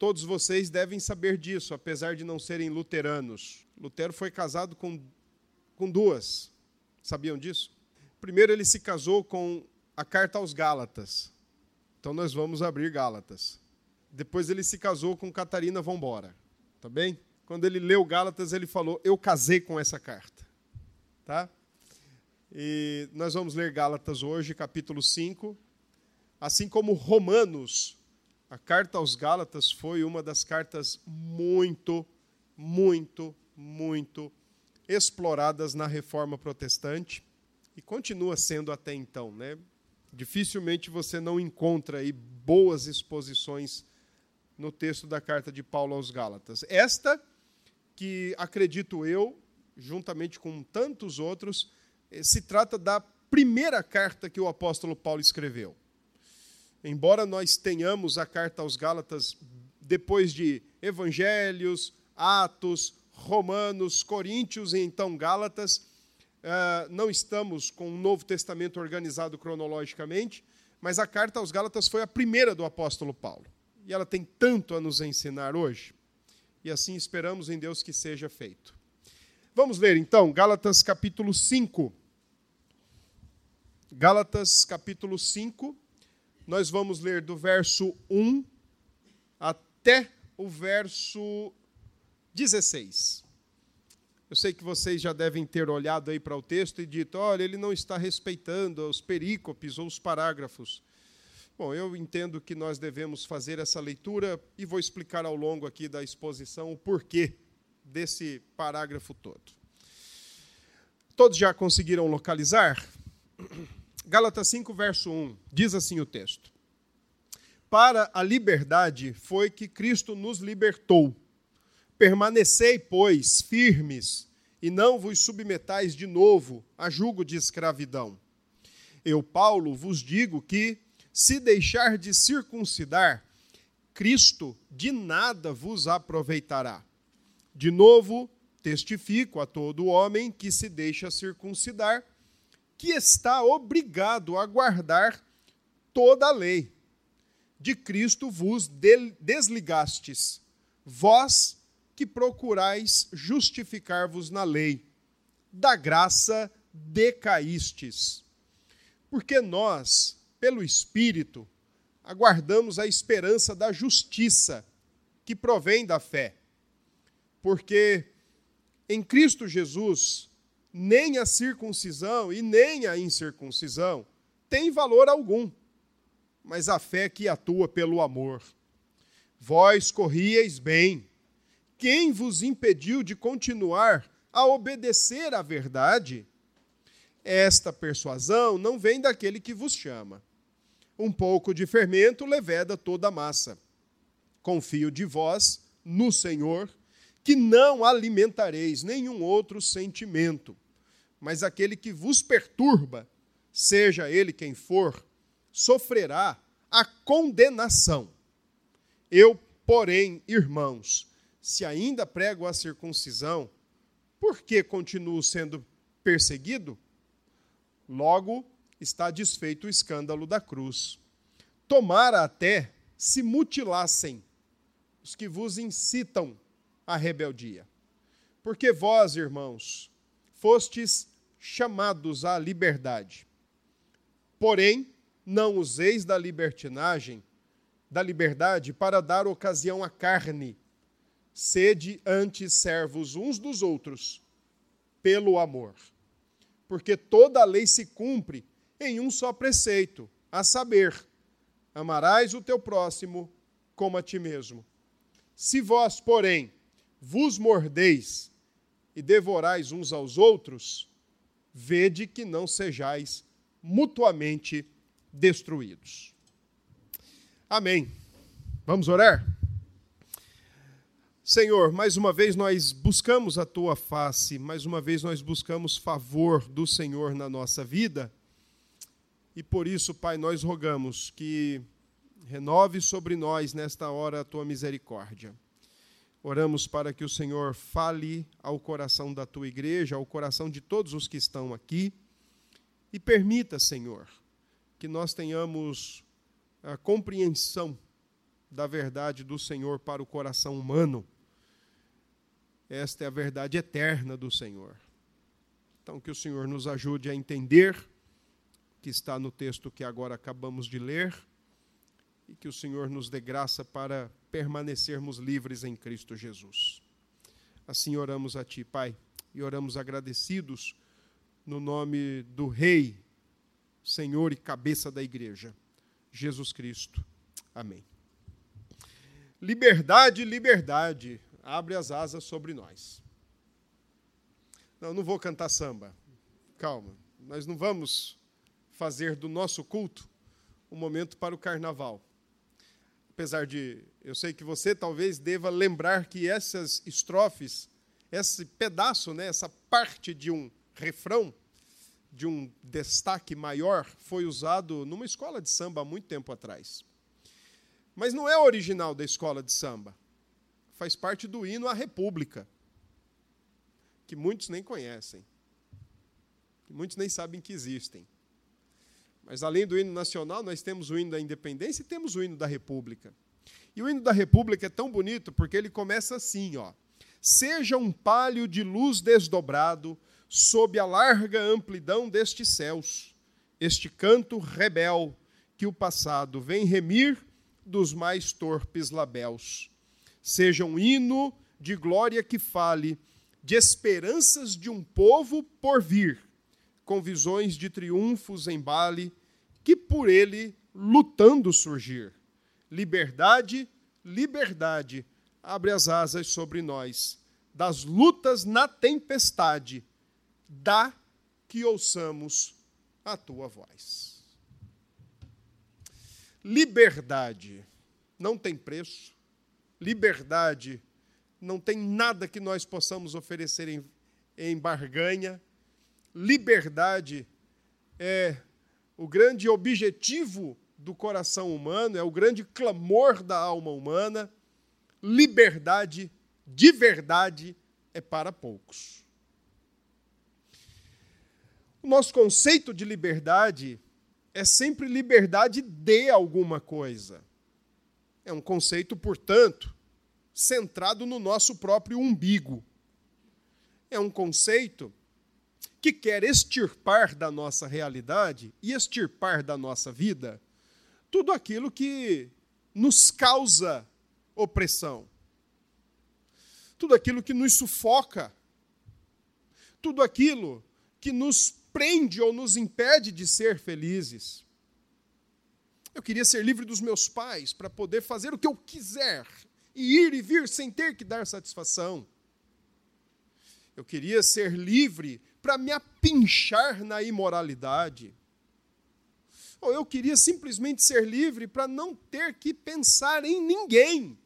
todos vocês devem saber disso, apesar de não serem luteranos. Lutero foi casado com, com duas. Sabiam disso? Primeiro, ele se casou com a carta aos Gálatas. Então, nós vamos abrir Gálatas. Depois, ele se casou com Catarina Vambora. Tá bem? Quando ele leu Gálatas, ele falou: Eu casei com essa carta. Tá? E nós vamos ler Gálatas hoje, capítulo 5. Assim como Romanos a carta aos Gálatas foi uma das cartas muito, muito, muito exploradas na reforma protestante e continua sendo até então. Né? Dificilmente você não encontra aí boas exposições no texto da carta de Paulo aos Gálatas. Esta, que acredito eu, juntamente com tantos outros, eh, se trata da primeira carta que o apóstolo Paulo escreveu. Embora nós tenhamos a carta aos Gálatas depois de Evangelhos, Atos, Romanos, Coríntios e então Gálatas, eh, não estamos com um Novo Testamento organizado cronologicamente, mas a carta aos Gálatas foi a primeira do apóstolo Paulo. E ela tem tanto a nos ensinar hoje. E assim esperamos em Deus que seja feito. Vamos ler então Gálatas capítulo 5. Gálatas capítulo 5 nós vamos ler do verso 1 até o verso 16. Eu sei que vocês já devem ter olhado aí para o texto e dito: olha, ele não está respeitando os perícopes ou os parágrafos. Bom, eu entendo que nós devemos fazer essa leitura e vou explicar ao longo aqui da exposição o porquê desse parágrafo todo. Todos já conseguiram localizar? Gálatas 5, verso 1, diz assim o texto: Para a liberdade foi que Cristo nos libertou. Permanecei, pois, firmes, e não vos submetais de novo a jugo de escravidão. Eu, Paulo, vos digo que, se deixar de circuncidar, Cristo de nada vos aproveitará. De novo, testifico a todo homem que se deixa circuncidar que está obrigado a guardar toda a lei. De Cristo vos desligastes, vós que procurais justificar-vos na lei, da graça decaístes. Porque nós, pelo Espírito, aguardamos a esperança da justiça que provém da fé. Porque em Cristo Jesus nem a circuncisão e nem a incircuncisão têm valor algum, mas a fé que atua pelo amor. Vós corrieis bem. Quem vos impediu de continuar a obedecer à verdade? Esta persuasão não vem daquele que vos chama. Um pouco de fermento leveda toda a massa. Confio de vós no Senhor que não alimentareis nenhum outro sentimento, mas aquele que vos perturba, seja ele quem for, sofrerá a condenação. Eu, porém, irmãos, se ainda prego a circuncisão, por que continuo sendo perseguido? Logo está desfeito o escândalo da cruz. Tomara até se mutilassem os que vos incitam a rebeldia. Porque vós, irmãos, fostes chamados à liberdade. Porém, não useis da libertinagem, da liberdade, para dar ocasião à carne. Sede antes servos uns dos outros, pelo amor. Porque toda a lei se cumpre em um só preceito, a saber, amarás o teu próximo como a ti mesmo. Se vós, porém, vos mordeis e devorais uns aos outros, vede que não sejais mutuamente destruídos. Amém. Vamos orar? Senhor, mais uma vez nós buscamos a tua face, mais uma vez nós buscamos favor do Senhor na nossa vida. E por isso, Pai, nós rogamos que renove sobre nós nesta hora a tua misericórdia. Oramos para que o Senhor fale ao coração da tua igreja, ao coração de todos os que estão aqui, e permita, Senhor, que nós tenhamos a compreensão da verdade do Senhor para o coração humano. Esta é a verdade eterna do Senhor. Então, que o Senhor nos ajude a entender que está no texto que agora acabamos de ler e que o Senhor nos dê graça para permanecermos livres em Cristo Jesus. Assim oramos a Ti, Pai, e oramos agradecidos no nome do Rei, Senhor e cabeça da igreja, Jesus Cristo. Amém. Liberdade, liberdade, abre as asas sobre nós. Não, não vou cantar samba. Calma, nós não vamos fazer do nosso culto um momento para o carnaval. Apesar de eu sei que você talvez deva lembrar que essas estrofes, esse pedaço, né, essa parte de um refrão, de um destaque maior, foi usado numa escola de samba há muito tempo atrás. Mas não é original da escola de samba. Faz parte do hino à República, que muitos nem conhecem, que muitos nem sabem que existem. Mas além do hino nacional, nós temos o hino da independência e temos o hino da República. E o hino da República é tão bonito porque ele começa assim, ó: Seja um palio de luz desdobrado sob a larga amplidão destes céus, este canto rebel que o passado vem remir dos mais torpes labéus. Seja um hino de glória que fale de esperanças de um povo por vir, com visões de triunfos embale, que por ele lutando surgir. Liberdade, liberdade, abre as asas sobre nós. Das lutas na tempestade, dá que ouçamos a tua voz. Liberdade não tem preço, liberdade não tem nada que nós possamos oferecer em, em barganha. Liberdade é o grande objetivo do coração humano, é o grande clamor da alma humana. Liberdade de verdade é para poucos. O nosso conceito de liberdade é sempre liberdade de alguma coisa. É um conceito, portanto, centrado no nosso próprio umbigo. É um conceito que quer extirpar da nossa realidade e extirpar da nossa vida tudo aquilo que nos causa opressão, tudo aquilo que nos sufoca, tudo aquilo que nos prende ou nos impede de ser felizes. Eu queria ser livre dos meus pais para poder fazer o que eu quiser e ir e vir sem ter que dar satisfação. Eu queria ser livre para me apinchar na imoralidade. Ou eu queria simplesmente ser livre para não ter que pensar em ninguém.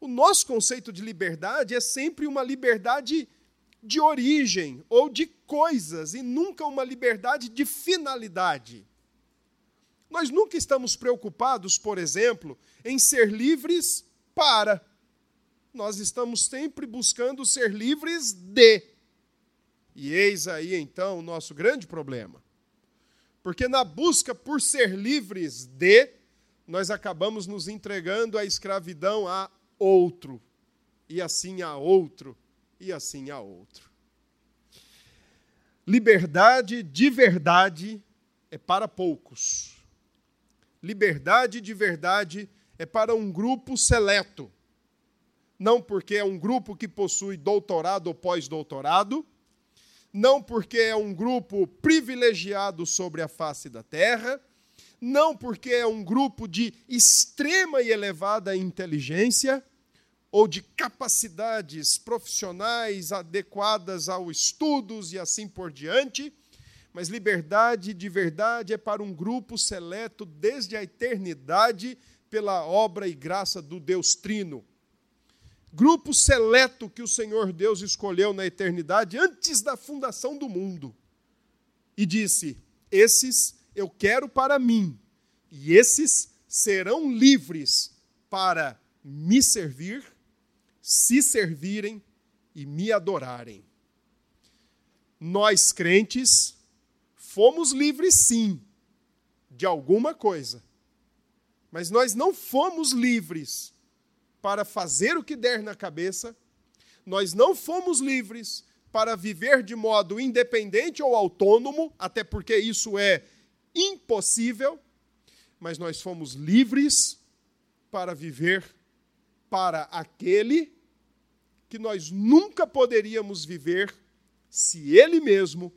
O nosso conceito de liberdade é sempre uma liberdade de origem ou de coisas e nunca uma liberdade de finalidade. Nós nunca estamos preocupados, por exemplo, em ser livres para. Nós estamos sempre buscando ser livres de. E eis aí então o nosso grande problema. Porque na busca por ser livres de, nós acabamos nos entregando à escravidão a outro, e assim a outro, e assim a outro. Liberdade de verdade é para poucos. Liberdade de verdade é para um grupo seleto. Não porque é um grupo que possui doutorado ou pós-doutorado, não porque é um grupo privilegiado sobre a face da terra, não porque é um grupo de extrema e elevada inteligência, ou de capacidades profissionais adequadas aos estudos e assim por diante, mas liberdade de verdade é para um grupo seleto desde a eternidade pela obra e graça do Deus Trino. Grupo seleto que o Senhor Deus escolheu na eternidade antes da fundação do mundo. E disse: Esses eu quero para mim, e esses serão livres para me servir se servirem e me adorarem. Nós crentes fomos livres sim de alguma coisa, Mas nós não fomos livres para fazer o que der na cabeça, nós não fomos livres para viver de modo independente ou autônomo, até porque isso é impossível, mas nós fomos livres para viver para aquele que nós nunca poderíamos viver se ele mesmo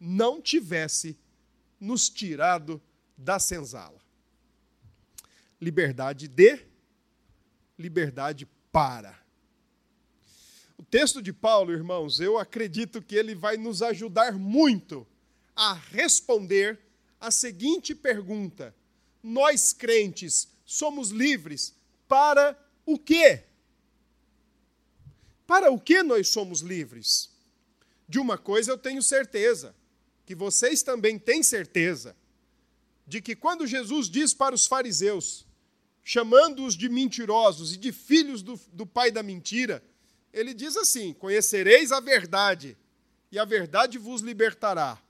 não tivesse nos tirado da senzala. Liberdade de, liberdade para. O texto de Paulo, irmãos, eu acredito que ele vai nos ajudar muito a responder a seguinte pergunta: Nós crentes somos livres para o quê? Para o que nós somos livres? De uma coisa eu tenho certeza, que vocês também têm certeza, de que quando Jesus diz para os fariseus, chamando-os de mentirosos e de filhos do, do pai da mentira, ele diz assim: Conhecereis a verdade, e a verdade vos libertará.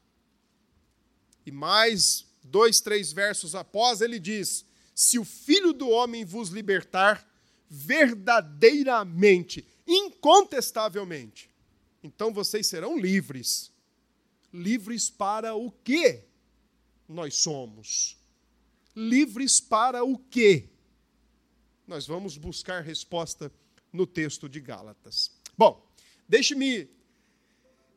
E mais dois, três versos após, ele diz: Se o filho do homem vos libertar, verdadeiramente incontestavelmente. Então vocês serão livres. Livres para o que nós somos? Livres para o que? Nós vamos buscar resposta no texto de Gálatas. Bom, deixe-me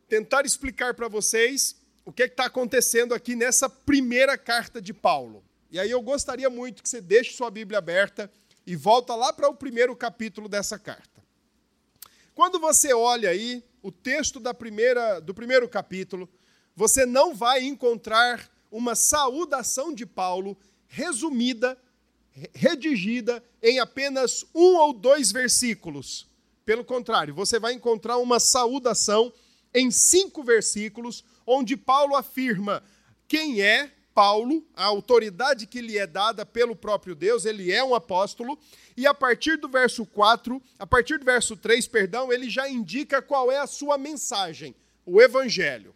tentar explicar para vocês o que é está acontecendo aqui nessa primeira carta de Paulo. E aí eu gostaria muito que você deixe sua Bíblia aberta e volta lá para o primeiro capítulo dessa carta. Quando você olha aí o texto da primeira, do primeiro capítulo, você não vai encontrar uma saudação de Paulo resumida, redigida em apenas um ou dois versículos. Pelo contrário, você vai encontrar uma saudação em cinco versículos, onde Paulo afirma quem é Paulo, a autoridade que lhe é dada pelo próprio Deus, ele é um apóstolo, e a partir do verso 4, a partir do verso 3, perdão, ele já indica qual é a sua mensagem, o evangelho.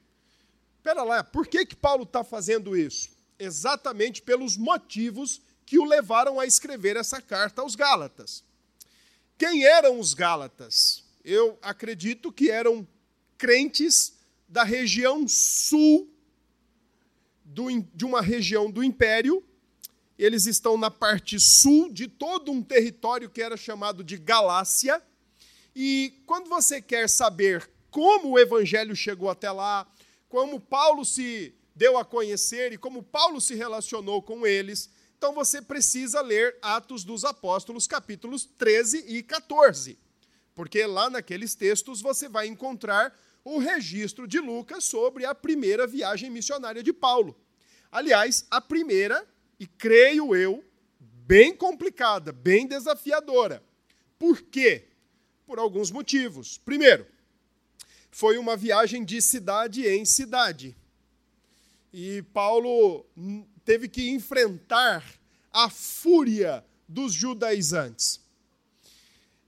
Espera lá, por que, que Paulo está fazendo isso? Exatamente pelos motivos que o levaram a escrever essa carta aos Gálatas. Quem eram os Gálatas? Eu acredito que eram crentes da região sul do, de uma região do império, eles estão na parte sul de todo um território que era chamado de Galácia. E quando você quer saber como o evangelho chegou até lá, como Paulo se deu a conhecer e como Paulo se relacionou com eles, então você precisa ler Atos dos Apóstolos, capítulos 13 e 14. Porque lá naqueles textos você vai encontrar o registro de Lucas sobre a primeira viagem missionária de Paulo. Aliás, a primeira, e creio eu, bem complicada, bem desafiadora. Por quê? Por alguns motivos. Primeiro, foi uma viagem de cidade em cidade. E Paulo teve que enfrentar a fúria dos judaizantes.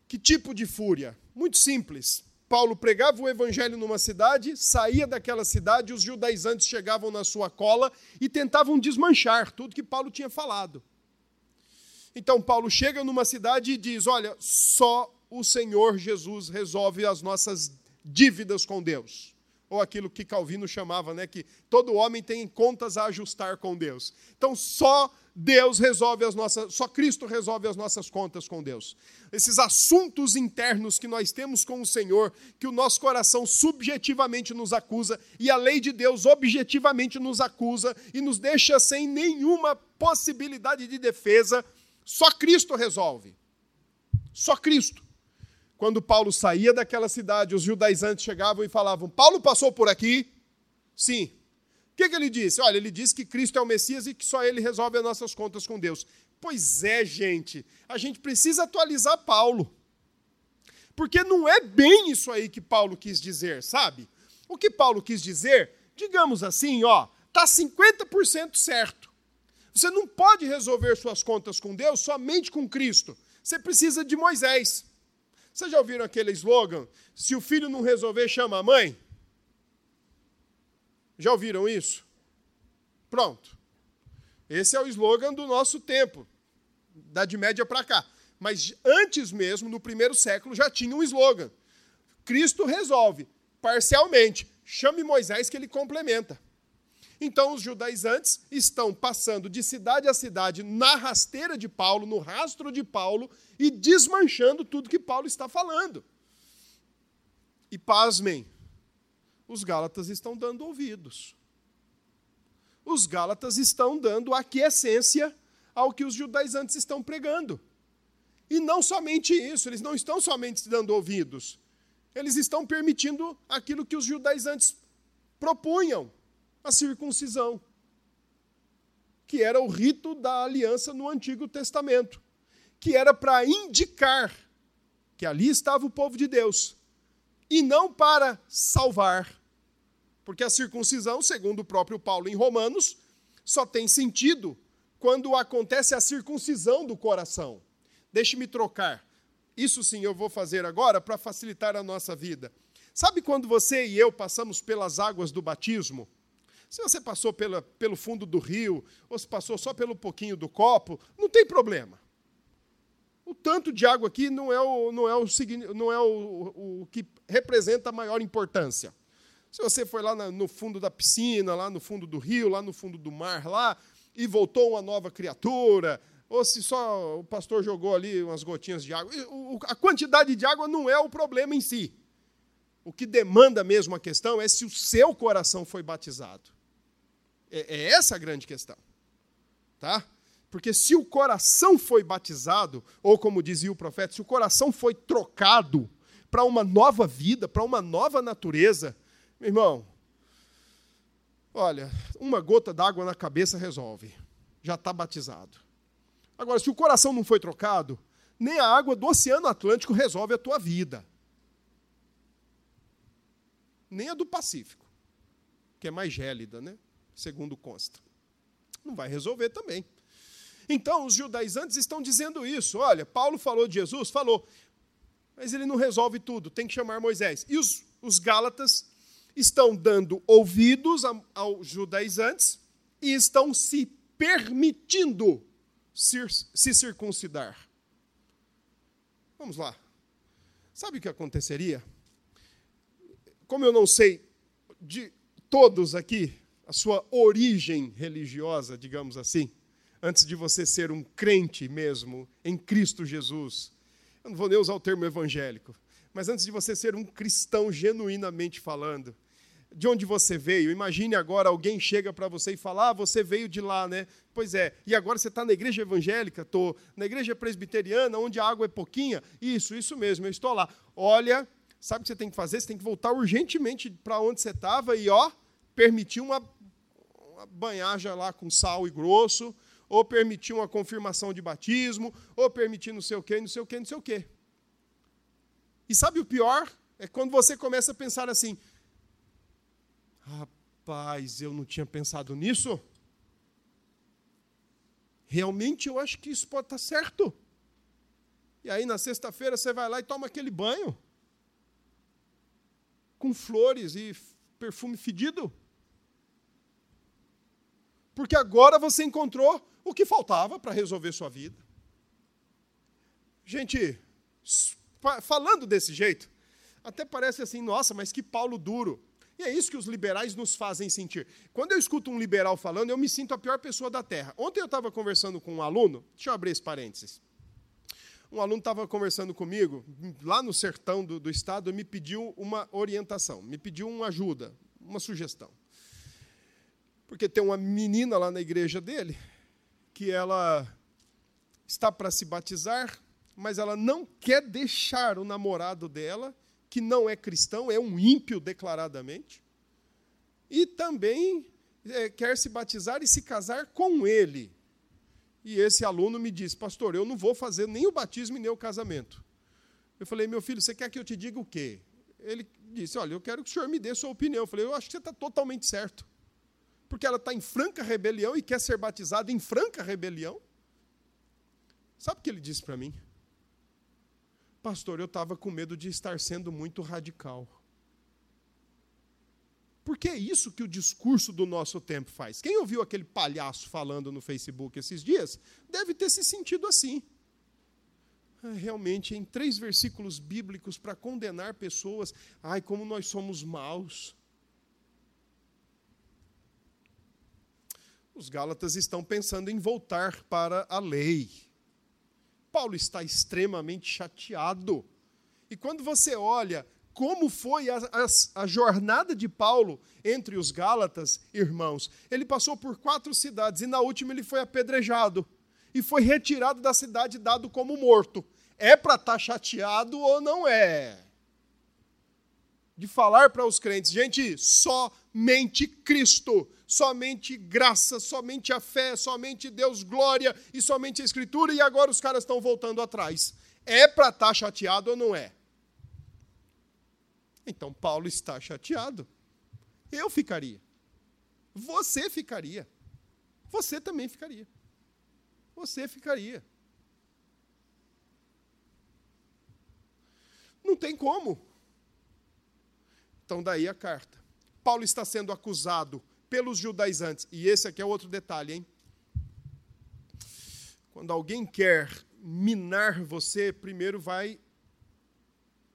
Que tipo de fúria? Muito simples. Paulo pregava o evangelho numa cidade, saía daquela cidade, os judaizantes chegavam na sua cola e tentavam desmanchar tudo que Paulo tinha falado. Então Paulo chega numa cidade e diz: Olha, só o Senhor Jesus resolve as nossas dívidas com Deus. Ou aquilo que Calvino chamava, né, que todo homem tem contas a ajustar com Deus. Então só Deus resolve as nossas, só Cristo resolve as nossas contas com Deus. Esses assuntos internos que nós temos com o Senhor, que o nosso coração subjetivamente nos acusa e a lei de Deus objetivamente nos acusa e nos deixa sem nenhuma possibilidade de defesa, só Cristo resolve. Só Cristo. Quando Paulo saía daquela cidade, os judaizantes chegavam e falavam: Paulo passou por aqui? Sim. O que, que ele disse? Olha, ele disse que Cristo é o Messias e que só ele resolve as nossas contas com Deus. Pois é, gente, a gente precisa atualizar Paulo. Porque não é bem isso aí que Paulo quis dizer, sabe? O que Paulo quis dizer, digamos assim, ó, tá 50% certo. Você não pode resolver suas contas com Deus somente com Cristo. Você precisa de Moisés. Vocês já ouviram aquele slogan? Se o filho não resolver, chama a mãe? Já ouviram isso? Pronto. Esse é o slogan do nosso tempo. Idade Média para cá. Mas antes mesmo, no primeiro século, já tinha um slogan. Cristo resolve, parcialmente. Chame Moisés que ele complementa. Então, os judaizantes estão passando de cidade a cidade na rasteira de Paulo, no rastro de Paulo, e desmanchando tudo que Paulo está falando. E pasmem, os Gálatas estão dando ouvidos. Os Gálatas estão dando aquiescência ao que os judaizantes estão pregando. E não somente isso, eles não estão somente dando ouvidos, eles estão permitindo aquilo que os judaizantes propunham, a circuncisão, que era o rito da aliança no Antigo Testamento, que era para indicar que ali estava o povo de Deus, e não para salvar. Porque a circuncisão, segundo o próprio Paulo em Romanos, só tem sentido quando acontece a circuncisão do coração. Deixe-me trocar. Isso sim eu vou fazer agora para facilitar a nossa vida. Sabe quando você e eu passamos pelas águas do batismo? Se você passou pela, pelo fundo do rio, ou se passou só pelo pouquinho do copo, não tem problema. O tanto de água aqui não é o, não é o, não é o, o que representa a maior importância. Se você foi lá no fundo da piscina, lá no fundo do rio, lá no fundo do mar, lá, e voltou uma nova criatura, ou se só o pastor jogou ali umas gotinhas de água. A quantidade de água não é o problema em si. O que demanda mesmo a questão é se o seu coração foi batizado. É, é essa a grande questão. Tá? Porque se o coração foi batizado, ou como dizia o profeta, se o coração foi trocado para uma nova vida, para uma nova natureza, meu irmão, olha, uma gota d'água na cabeça resolve. Já está batizado. Agora, se o coração não foi trocado, nem a água do Oceano Atlântico resolve a tua vida. Nem a do Pacífico, que é mais gélida, né? Segundo consta. Não vai resolver também. Então, os judaizantes estão dizendo isso. Olha, Paulo falou de Jesus, falou, mas ele não resolve tudo, tem que chamar Moisés. E os, os Gálatas estão dando ouvidos aos judaizantes e estão se permitindo se circuncidar. Vamos lá. Sabe o que aconteceria? Como eu não sei de todos aqui sua origem religiosa, digamos assim, antes de você ser um crente mesmo em Cristo Jesus, eu não vou nem usar o termo evangélico, mas antes de você ser um cristão genuinamente falando, de onde você veio. Imagine agora alguém chega para você e fala: ah, você veio de lá, né? Pois é. E agora você está na igreja evangélica? Estou. Na igreja presbiteriana, onde a água é pouquinha? Isso, isso mesmo, eu estou lá. Olha, sabe o que você tem que fazer? Você tem que voltar urgentemente para onde você estava e, ó, permitir uma, uma banhaja lá com sal e grosso, ou permitir uma confirmação de batismo, ou permitir não sei o quê, não sei o quê, não sei o quê. E sabe o pior? É quando você começa a pensar assim: Rapaz, eu não tinha pensado nisso. Realmente eu acho que isso pode estar certo. E aí na sexta-feira você vai lá e toma aquele banho com flores e perfume fedido. Porque agora você encontrou o que faltava para resolver sua vida. Gente, falando desse jeito, até parece assim, nossa, mas que Paulo duro. E é isso que os liberais nos fazem sentir. Quando eu escuto um liberal falando, eu me sinto a pior pessoa da Terra. Ontem eu estava conversando com um aluno, deixa eu abrir esse parênteses. Um aluno estava conversando comigo, lá no sertão do, do estado, e me pediu uma orientação, me pediu uma ajuda, uma sugestão. Porque tem uma menina lá na igreja dele, que ela está para se batizar, mas ela não quer deixar o namorado dela que não é cristão, é um ímpio declaradamente, e também é, quer se batizar e se casar com ele. E esse aluno me disse, pastor, eu não vou fazer nem o batismo e nem o casamento. Eu falei, meu filho, você quer que eu te diga o quê? Ele disse, olha, eu quero que o senhor me dê sua opinião. Eu falei, eu acho que você está totalmente certo. Porque ela está em franca rebelião e quer ser batizada em franca rebelião. Sabe o que ele disse para mim? Pastor, eu estava com medo de estar sendo muito radical. Porque é isso que o discurso do nosso tempo faz. Quem ouviu aquele palhaço falando no Facebook esses dias deve ter se sentido assim. É, realmente, em três versículos bíblicos para condenar pessoas, ai, como nós somos maus. Os Gálatas estão pensando em voltar para a lei. Paulo está extremamente chateado. E quando você olha como foi a, a, a, jornada de Paulo entre os Gálatas, irmãos. Ele passou por quatro cidades e na última ele foi apedrejado e foi retirado da cidade dado como morto. É para estar tá chateado ou não é? De falar para os crentes, gente, somente Cristo, somente graça, somente a fé, somente Deus, glória e somente a Escritura, e agora os caras estão voltando atrás. É para estar tá chateado ou não é? Então Paulo está chateado. Eu ficaria. Você ficaria. Você também ficaria. Você ficaria. Não tem como. Então, daí a carta. Paulo está sendo acusado pelos judaizantes. E esse aqui é outro detalhe, hein? Quando alguém quer minar você, primeiro vai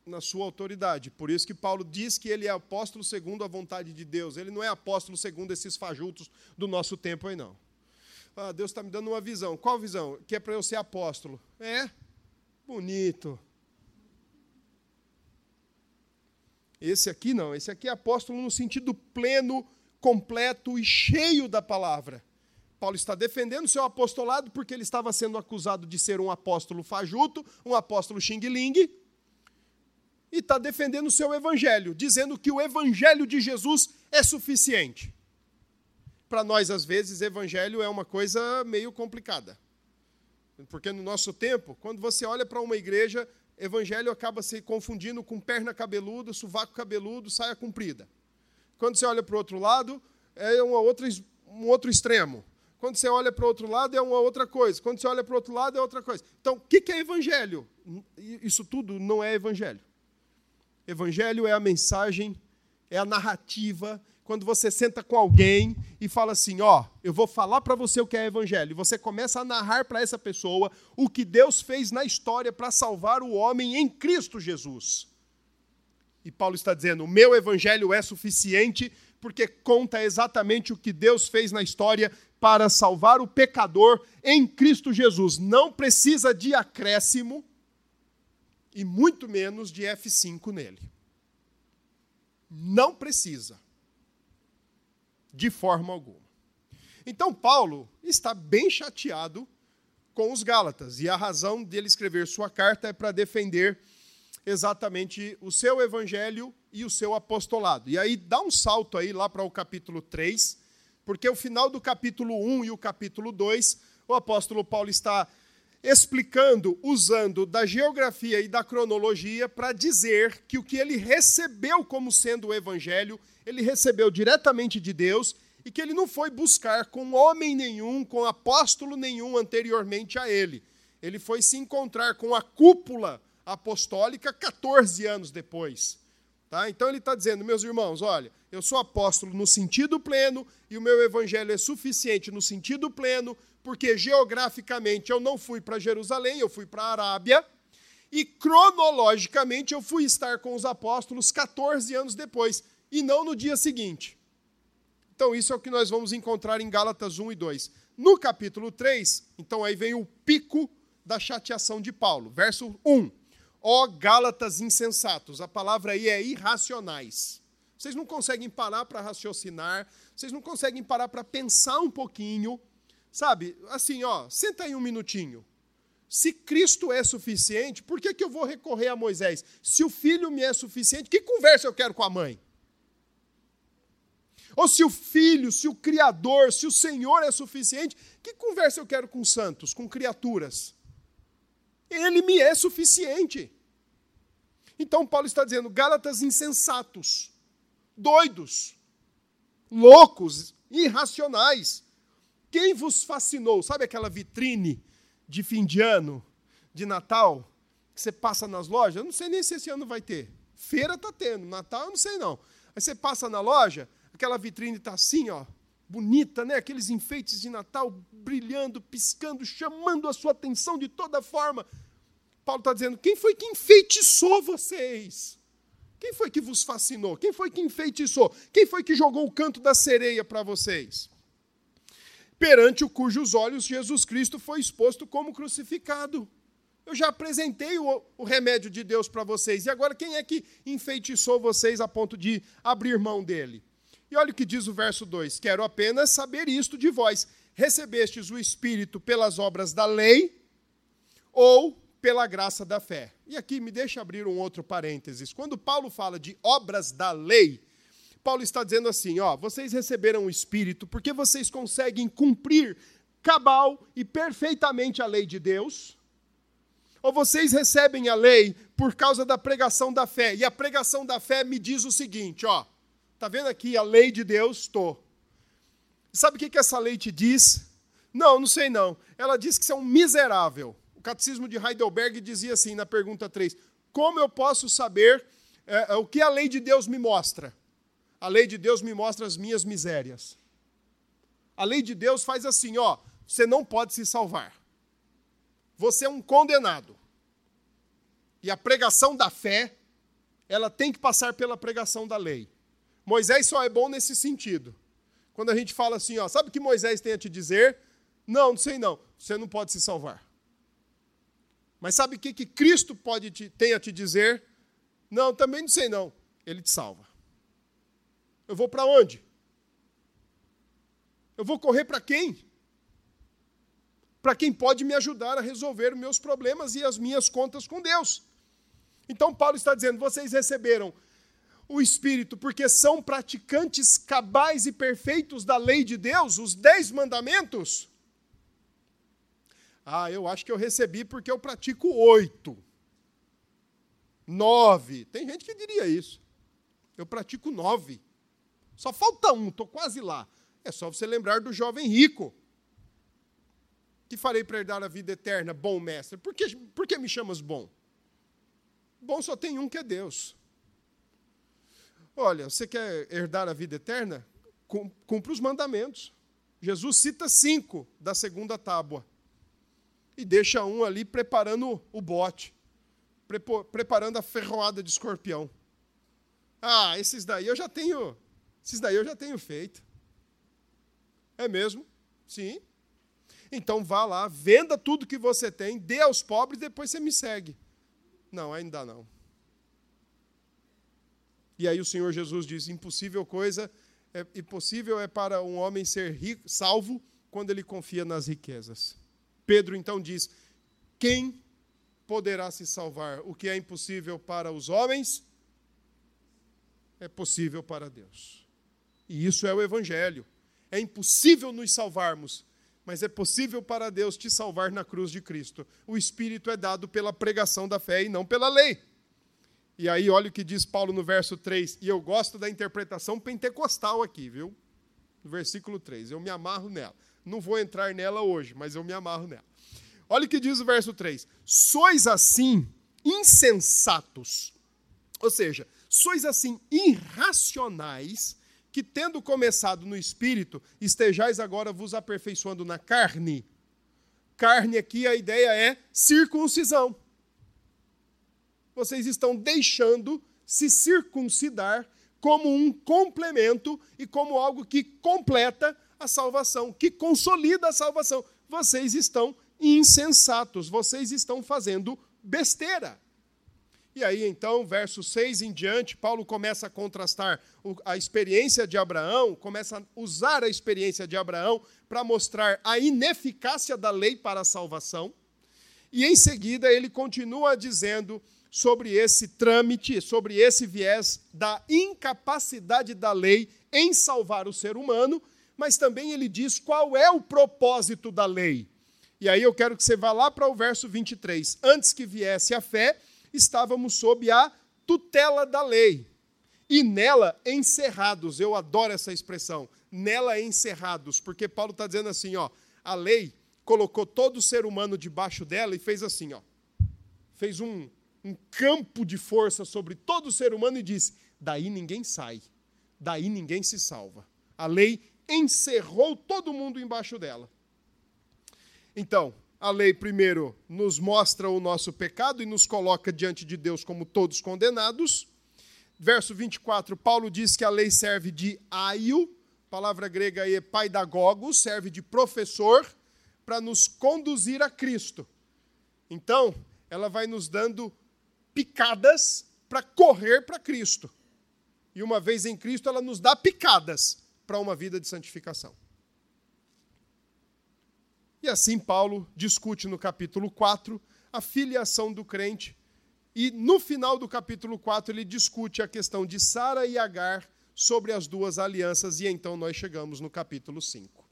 na sua autoridade. Por isso que Paulo diz que ele é apóstolo segundo a vontade de Deus. Ele não é apóstolo segundo esses fajutos do nosso tempo aí, não. Ah, Deus está me dando uma visão. Qual visão? Que é para eu ser apóstolo. É? Bonito. Esse aqui não. Esse aqui é apóstolo no sentido pleno, completo e cheio da palavra. Paulo está defendendo seu apostolado porque ele estava sendo acusado de ser um apóstolo fajuto, um apóstolo xing-ling, e está defendendo o seu evangelho, dizendo que o evangelho de Jesus é suficiente. Para nós, às vezes, evangelho é uma coisa meio complicada. Porque no nosso tempo, quando você olha para uma igreja, evangelho acaba se confundindo com perna cabeluda, sovaco cabeludo, saia comprida. Quando você olha para o outro lado, é uma outra, um outro extremo. Quando você olha para o outro lado, é uma outra coisa. Quando você olha para o outro lado, é outra coisa. Então, o que é evangelho? Isso tudo não é evangelho. Evangelho é a mensagem, é a narrativa. Quando você senta com alguém e fala assim: Ó, eu vou falar para você o que é evangelho, e você começa a narrar para essa pessoa o que Deus fez na história para salvar o homem em Cristo Jesus. E Paulo está dizendo: o meu evangelho é suficiente porque conta exatamente o que Deus fez na história para salvar o pecador em Cristo Jesus. Não precisa de acréscimo, e muito menos de F5 nele. Não precisa. De forma alguma. Então, Paulo está bem chateado com os Gálatas, e a razão dele escrever sua carta é para defender exatamente o seu evangelho e o seu apostolado. E aí dá um salto aí lá para o capítulo 3, porque o final do capítulo 1 e o capítulo 2, o apóstolo Paulo está explicando, usando da geografia e da cronologia para dizer que o que ele recebeu como sendo o evangelho, ele recebeu diretamente de Deus e que ele não foi buscar com homem nenhum, com apóstolo nenhum anteriormente a ele. Ele foi se encontrar com a cúpula apostólica 14 anos depois. Tá? Então ele está dizendo, meus irmãos, olha, eu sou apóstolo no sentido pleno e o meu evangelho é suficiente no sentido pleno porque geograficamente eu não fui para Jerusalém, eu fui para a Arábia, e cronologicamente eu fui estar com os apóstolos 14 anos depois, e não no dia seguinte. Então, isso é o que nós vamos encontrar em Gálatas 1 e 2. No capítulo 3, então aí vem o pico da chateação de Paulo. Verso 1. Ó Gálatas insensatos, a palavra aí é irracionais. Vocês não conseguem parar para raciocinar, vocês não conseguem parar para pensar um pouquinho Sabe, assim, ó, senta aí um minutinho. Se Cristo é suficiente, por que, que eu vou recorrer a Moisés? Se o filho me é suficiente, que conversa eu quero com a mãe? Ou se o filho, se o Criador, se o Senhor é suficiente, que conversa eu quero com santos, com criaturas? Ele me é suficiente. Então Paulo está dizendo: Gálatas insensatos, doidos, loucos, irracionais. Quem vos fascinou? Sabe aquela vitrine de fim de ano, de Natal, que você passa nas lojas? Eu não sei nem se esse ano vai ter. Feira está tendo, Natal eu não sei não. Aí você passa na loja, aquela vitrine está assim, ó, bonita, né? Aqueles enfeites de Natal brilhando, piscando, chamando a sua atenção de toda forma. Paulo está dizendo: quem foi que enfeitiçou vocês? Quem foi que vos fascinou? Quem foi que enfeitiçou? Quem foi que jogou o canto da sereia para vocês? Perante o cujos olhos Jesus Cristo foi exposto como crucificado. Eu já apresentei o, o remédio de Deus para vocês. E agora, quem é que enfeitiçou vocês a ponto de abrir mão dele? E olha o que diz o verso 2: Quero apenas saber isto de vós: recebestes o Espírito pelas obras da lei ou pela graça da fé? E aqui me deixa abrir um outro parênteses. Quando Paulo fala de obras da lei, Paulo está dizendo assim: ó, vocês receberam o Espírito porque vocês conseguem cumprir cabal e perfeitamente a lei de Deus. Ou vocês recebem a lei por causa da pregação da fé. E a pregação da fé me diz o seguinte, ó. Está vendo aqui a lei de Deus? Estou. Sabe o que, que essa lei te diz? Não, não sei não. Ela diz que você é um miserável. O catecismo de Heidelberg dizia assim na pergunta 3: Como eu posso saber é, é, o que a lei de Deus me mostra? A lei de Deus me mostra as minhas misérias. A lei de Deus faz assim: ó, você não pode se salvar. Você é um condenado. E a pregação da fé, ela tem que passar pela pregação da lei. Moisés só é bom nesse sentido. Quando a gente fala assim, ó, sabe o que Moisés tem a te dizer? Não, não sei não. Você não pode se salvar. Mas sabe o que, que Cristo pode te, tem a te dizer? Não, também não sei não. Ele te salva. Eu vou para onde? Eu vou correr para quem? Para quem pode me ajudar a resolver meus problemas e as minhas contas com Deus. Então Paulo está dizendo: vocês receberam o Espírito, porque são praticantes cabais e perfeitos da lei de Deus, os dez mandamentos? Ah, eu acho que eu recebi porque eu pratico oito, nove. Tem gente que diria isso. Eu pratico nove. Só falta um, estou quase lá. É só você lembrar do jovem rico. Que farei para herdar a vida eterna, bom mestre? Por que, por que me chamas bom? Bom só tem um que é Deus. Olha, você quer herdar a vida eterna? Cumpra os mandamentos. Jesus cita cinco da segunda tábua. E deixa um ali preparando o bote, preparando a ferroada de escorpião. Ah, esses daí eu já tenho, esses daí eu já tenho feito. É mesmo? Sim. Então vá lá, venda tudo que você tem, dê aos pobres, depois você me segue. Não, ainda não. E aí o Senhor Jesus diz: impossível coisa, é, impossível é para um homem ser rico, salvo quando ele confia nas riquezas. Pedro então diz: quem poderá se salvar? O que é impossível para os homens é possível para Deus. E isso é o Evangelho. É impossível nos salvarmos, mas é possível para Deus te salvar na cruz de Cristo. O Espírito é dado pela pregação da fé e não pela lei. E aí, olha o que diz Paulo no verso 3. E eu gosto da interpretação pentecostal aqui, viu? No versículo 3. Eu me amarro nela. Não vou entrar nela hoje, mas eu me amarro nela. Olha o que diz o verso 3. Sois assim insensatos. Ou seja, sois assim irracionais, que tendo começado no espírito, estejais agora vos aperfeiçoando na carne. Carne aqui, a ideia é circuncisão vocês estão deixando se circuncidar como um complemento e como algo que completa a salvação, que consolida a salvação. Vocês estão insensatos, vocês estão fazendo besteira. E aí, então, verso 6 em diante, Paulo começa a contrastar a experiência de Abraão, começa a usar a experiência de Abraão para mostrar a ineficácia da lei para a salvação. E em seguida, ele continua dizendo sobre esse trâmite, sobre esse viés da incapacidade da lei em salvar o ser humano, mas também ele diz qual é o propósito da lei. E aí eu quero que você vá lá para o verso 23. Antes que viesse a fé, estávamos sob a tutela da lei. E nela encerrados, eu adoro essa expressão, nela encerrados, porque Paulo está dizendo assim, ó, a lei colocou todo o ser humano debaixo dela e fez assim, ó, fez um, um campo de força sobre todo ser humano e diz: daí ninguém sai. daí ninguém se salva. A lei encerrou todo mundo embaixo dela. Então, a lei primeiro nos mostra o nosso pecado e nos coloca diante de Deus como todos condenados. Verso 24, Paulo diz que a lei serve de aio, palavra grega aí é paidagogos, serve de professor para nos conduzir a Cristo. Então, ela vai nos dando picadas para correr para Cristo. E uma vez em Cristo, ela nos dá picadas para uma vida de santificação. E assim Paulo discute no capítulo 4 a filiação do crente. E no final do capítulo 4 ele discute a questão de Sara e Agar sobre as duas alianças. E então nós chegamos no capítulo 5.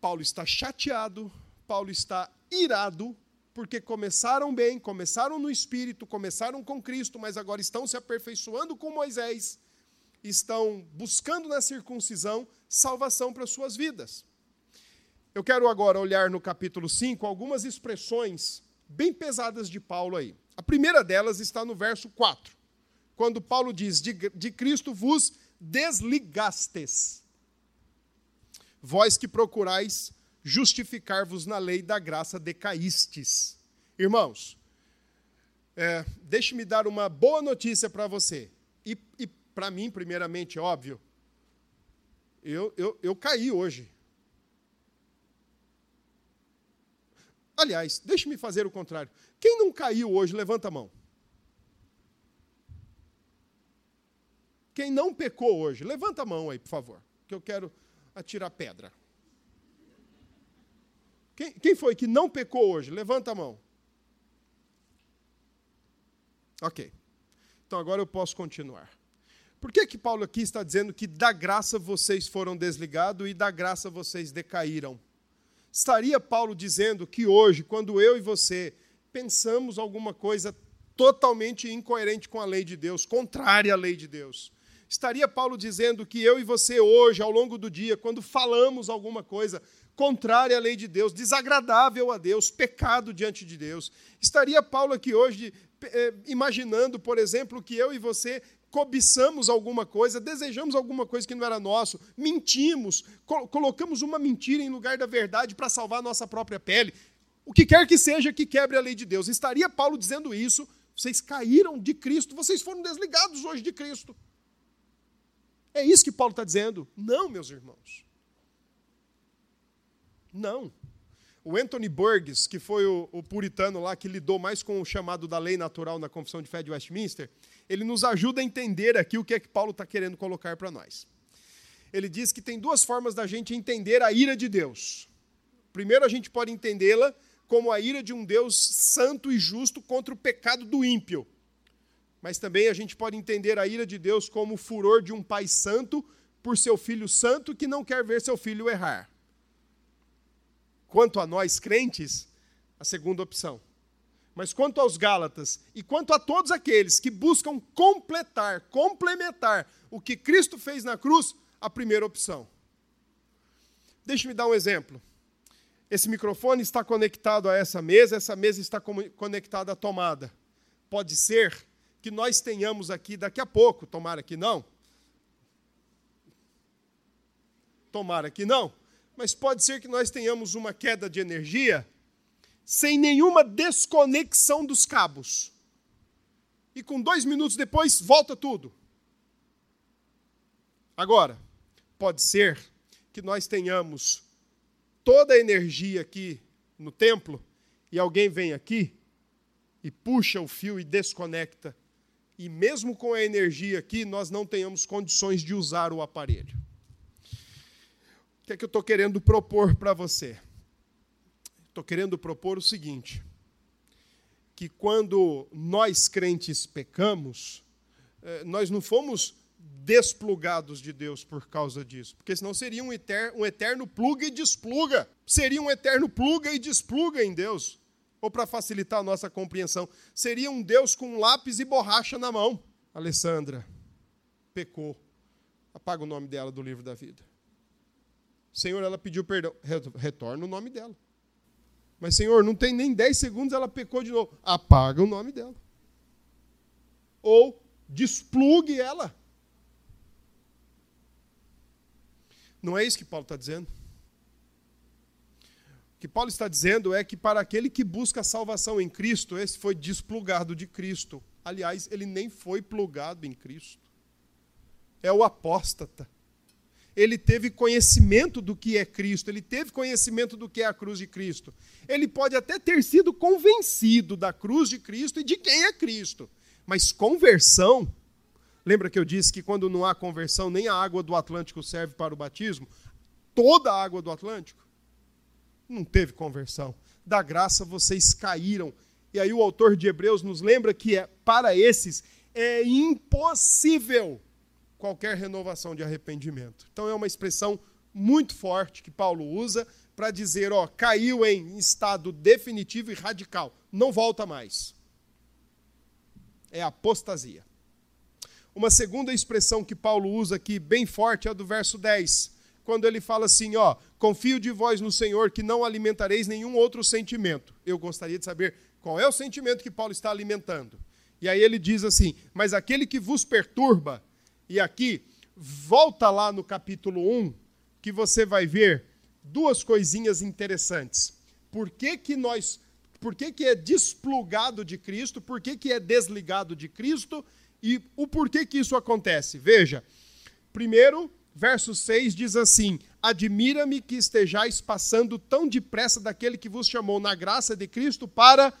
Paulo está chateado, Paulo está irado, porque começaram bem, começaram no espírito, começaram com Cristo, mas agora estão se aperfeiçoando com Moisés estão buscando na circuncisão salvação para suas vidas. Eu quero agora olhar no capítulo 5 algumas expressões bem pesadas de Paulo aí. A primeira delas está no verso 4, quando Paulo diz: De, de Cristo vos desligastes, vós que procurais justificar-vos na lei da graça decaístes. Irmãos, é, deixe-me dar uma boa notícia para você. E, e para mim, primeiramente, óbvio, eu, eu, eu caí hoje. Aliás, deixe-me fazer o contrário. Quem não caiu hoje, levanta a mão. Quem não pecou hoje, levanta a mão aí, por favor, que eu quero atirar pedra. Quem, quem foi que não pecou hoje? Levanta a mão. Ok. Então agora eu posso continuar. Por que, que Paulo aqui está dizendo que da graça vocês foram desligados e da graça vocês decaíram? Estaria Paulo dizendo que hoje, quando eu e você pensamos alguma coisa totalmente incoerente com a lei de Deus, contrária à lei de Deus, estaria Paulo dizendo que eu e você hoje, ao longo do dia, quando falamos alguma coisa contrária à lei de Deus, desagradável a Deus, pecado diante de Deus, estaria Paulo aqui hoje eh, imaginando, por exemplo, que eu e você cobiçamos alguma coisa, desejamos alguma coisa que não era nosso, mentimos, colocamos uma mentira em lugar da verdade para salvar a nossa própria pele. O que quer que seja que quebre a lei de Deus. Estaria Paulo dizendo isso? Vocês caíram de Cristo, vocês foram desligados hoje de Cristo. É isso que Paulo está dizendo? Não, meus irmãos. Não. O Anthony Burgess, que foi o, o, puritano lá que lidou mais com o chamado da lei natural na Confissão de Fé de Westminster, ele nos ajuda a entender aqui o que é que Paulo está querendo colocar para nós. Ele diz que tem duas formas da gente entender a ira de Deus. Primeiro, a gente pode entendê-la como a ira de um Deus santo e justo contra o pecado do ímpio. Mas também a gente pode entender a ira de Deus como o furor de um pai santo por seu filho santo que não quer ver seu filho errar. Quanto a nós crentes, a segunda opção. Mas quanto aos Gálatas e quanto a todos aqueles que buscam completar, complementar o que Cristo fez na cruz, a primeira opção. Deixe-me dar um exemplo. Esse microfone está conectado a essa mesa, essa mesa está conectada à tomada. Pode ser que nós tenhamos aqui daqui a pouco, tomara que não. Tomara que não. Mas pode ser que nós tenhamos uma queda de energia sem nenhuma desconexão dos cabos. E com dois minutos depois, volta tudo. Agora, pode ser que nós tenhamos toda a energia aqui no templo e alguém vem aqui e puxa o fio e desconecta. E mesmo com a energia aqui, nós não tenhamos condições de usar o aparelho. Que é que eu estou querendo propor para você? estou querendo propor o seguinte: que quando nós crentes pecamos, eh, nós não fomos desplugados de Deus por causa disso, porque senão seria um eterno, um eterno pluga e despluga. Seria um eterno pluga e despluga em Deus. Ou para facilitar a nossa compreensão, seria um Deus com lápis e borracha na mão. Alessandra pecou. Apaga o nome dela do livro da vida. Senhor, ela pediu perdão. Retorna o nome dela. Mas, Senhor, não tem nem 10 segundos, ela pecou de novo. Apaga o nome dela. Ou desplugue ela. Não é isso que Paulo está dizendo. O que Paulo está dizendo é que para aquele que busca salvação em Cristo, esse foi desplugado de Cristo. Aliás, ele nem foi plugado em Cristo. É o apóstata. Ele teve conhecimento do que é Cristo, ele teve conhecimento do que é a cruz de Cristo. Ele pode até ter sido convencido da cruz de Cristo e de quem é Cristo, mas conversão Lembra que eu disse que quando não há conversão, nem a água do Atlântico serve para o batismo? Toda a água do Atlântico? Não teve conversão. Da graça vocês caíram. E aí o autor de Hebreus nos lembra que é, para esses é impossível qualquer renovação de arrependimento. Então é uma expressão muito forte que Paulo usa para dizer, ó, caiu em estado definitivo e radical, não volta mais. É apostasia. Uma segunda expressão que Paulo usa aqui, bem forte, é a do verso 10, quando ele fala assim: ó, confio de vós no Senhor que não alimentareis nenhum outro sentimento. Eu gostaria de saber qual é o sentimento que Paulo está alimentando. E aí ele diz assim: mas aquele que vos perturba, e aqui, volta lá no capítulo 1, que você vai ver duas coisinhas interessantes. Por que, que nós. Por que, que é desplugado de Cristo? Por que, que é desligado de Cristo? E o porquê que isso acontece? Veja, primeiro, verso 6 diz assim: Admira-me que estejais passando tão depressa daquele que vos chamou na graça de Cristo para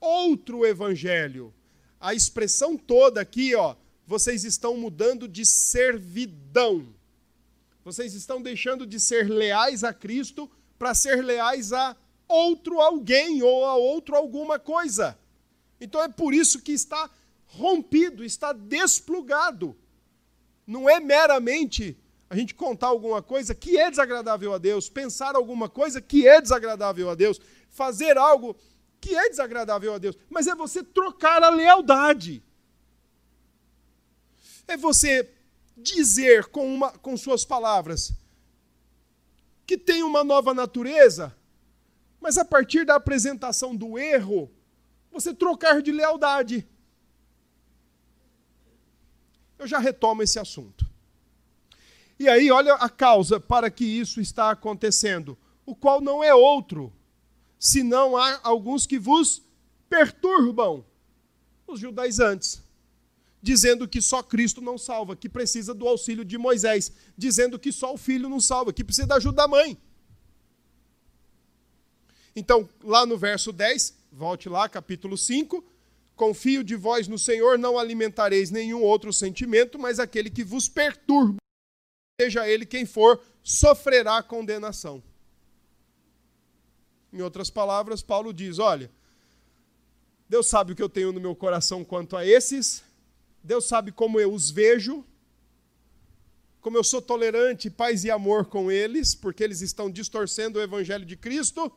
outro evangelho. A expressão toda aqui, ó, vocês estão mudando de servidão. Vocês estão deixando de ser leais a Cristo para ser leais a outro alguém ou a outro alguma coisa. Então é por isso que está rompido, está desplugado. Não é meramente a gente contar alguma coisa que é desagradável a Deus, pensar alguma coisa que é desagradável a Deus, fazer algo que é desagradável a Deus, mas é você trocar a lealdade. É você dizer com, uma, com suas palavras que tem uma nova natureza, mas a partir da apresentação do erro, você trocar de lealdade eu já retomo esse assunto. E aí, olha a causa para que isso está acontecendo, o qual não é outro, senão há alguns que vos perturbam, os judaizantes, dizendo que só Cristo não salva, que precisa do auxílio de Moisés, dizendo que só o filho não salva, que precisa da ajuda da mãe. Então, lá no verso 10, volte lá, capítulo 5, Confio de vós no Senhor, não alimentareis nenhum outro sentimento, mas aquele que vos perturba, seja ele quem for, sofrerá condenação. Em outras palavras, Paulo diz: olha, Deus sabe o que eu tenho no meu coração quanto a esses, Deus sabe como eu os vejo, como eu sou tolerante, paz e amor com eles, porque eles estão distorcendo o evangelho de Cristo.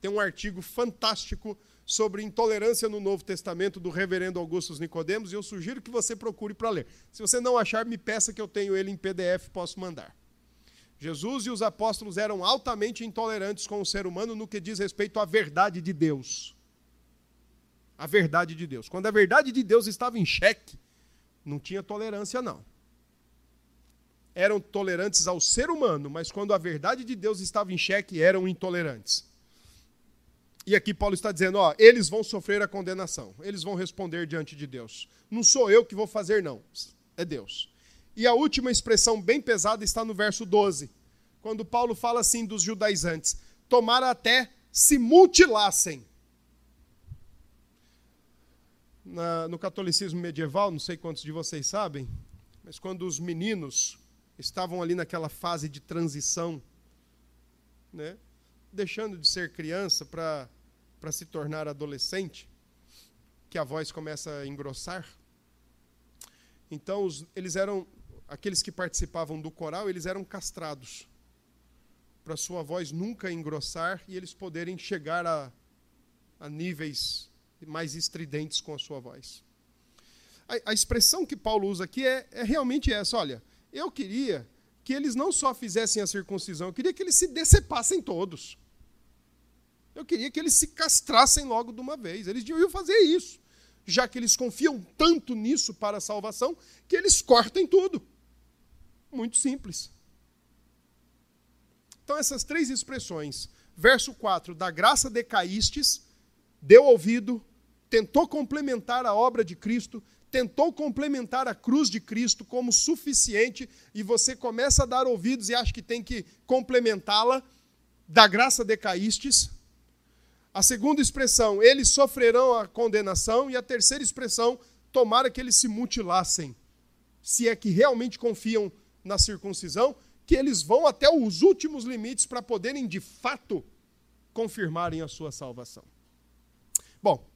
Tem um artigo fantástico sobre intolerância no Novo Testamento do reverendo Augustus Nicodemos e eu sugiro que você procure para ler. Se você não achar, me peça que eu tenho ele em PDF, posso mandar. Jesus e os apóstolos eram altamente intolerantes com o ser humano no que diz respeito à verdade de Deus. A verdade de Deus. Quando a verdade de Deus estava em xeque, não tinha tolerância, não. Eram tolerantes ao ser humano, mas quando a verdade de Deus estava em xeque, eram intolerantes. E aqui Paulo está dizendo, ó, eles vão sofrer a condenação, eles vão responder diante de Deus. Não sou eu que vou fazer, não, é Deus. E a última expressão bem pesada está no verso 12, quando Paulo fala assim dos judaizantes: tomara até se mutilassem. Na, no catolicismo medieval, não sei quantos de vocês sabem, mas quando os meninos estavam ali naquela fase de transição, né, deixando de ser criança para se tornar adolescente, que a voz começa a engrossar. Então, os, eles eram, aqueles que participavam do coral, eles eram castrados, para sua voz nunca engrossar e eles poderem chegar a, a níveis mais estridentes com a sua voz. A, a expressão que Paulo usa aqui é, é realmente essa: olha, eu queria que eles não só fizessem a circuncisão, eu queria que eles se decepassem todos. Eu queria que eles se castrassem logo de uma vez. Eles deviam fazer isso, já que eles confiam tanto nisso para a salvação, que eles cortem tudo. Muito simples. Então, essas três expressões, verso 4, da graça decaístes, deu ouvido, tentou complementar a obra de Cristo, tentou complementar a cruz de Cristo como suficiente, e você começa a dar ouvidos e acha que tem que complementá-la, da graça decaístes. A segunda expressão, eles sofrerão a condenação. E a terceira expressão, tomara que eles se mutilassem. Se é que realmente confiam na circuncisão, que eles vão até os últimos limites para poderem de fato confirmarem a sua salvação. Bom,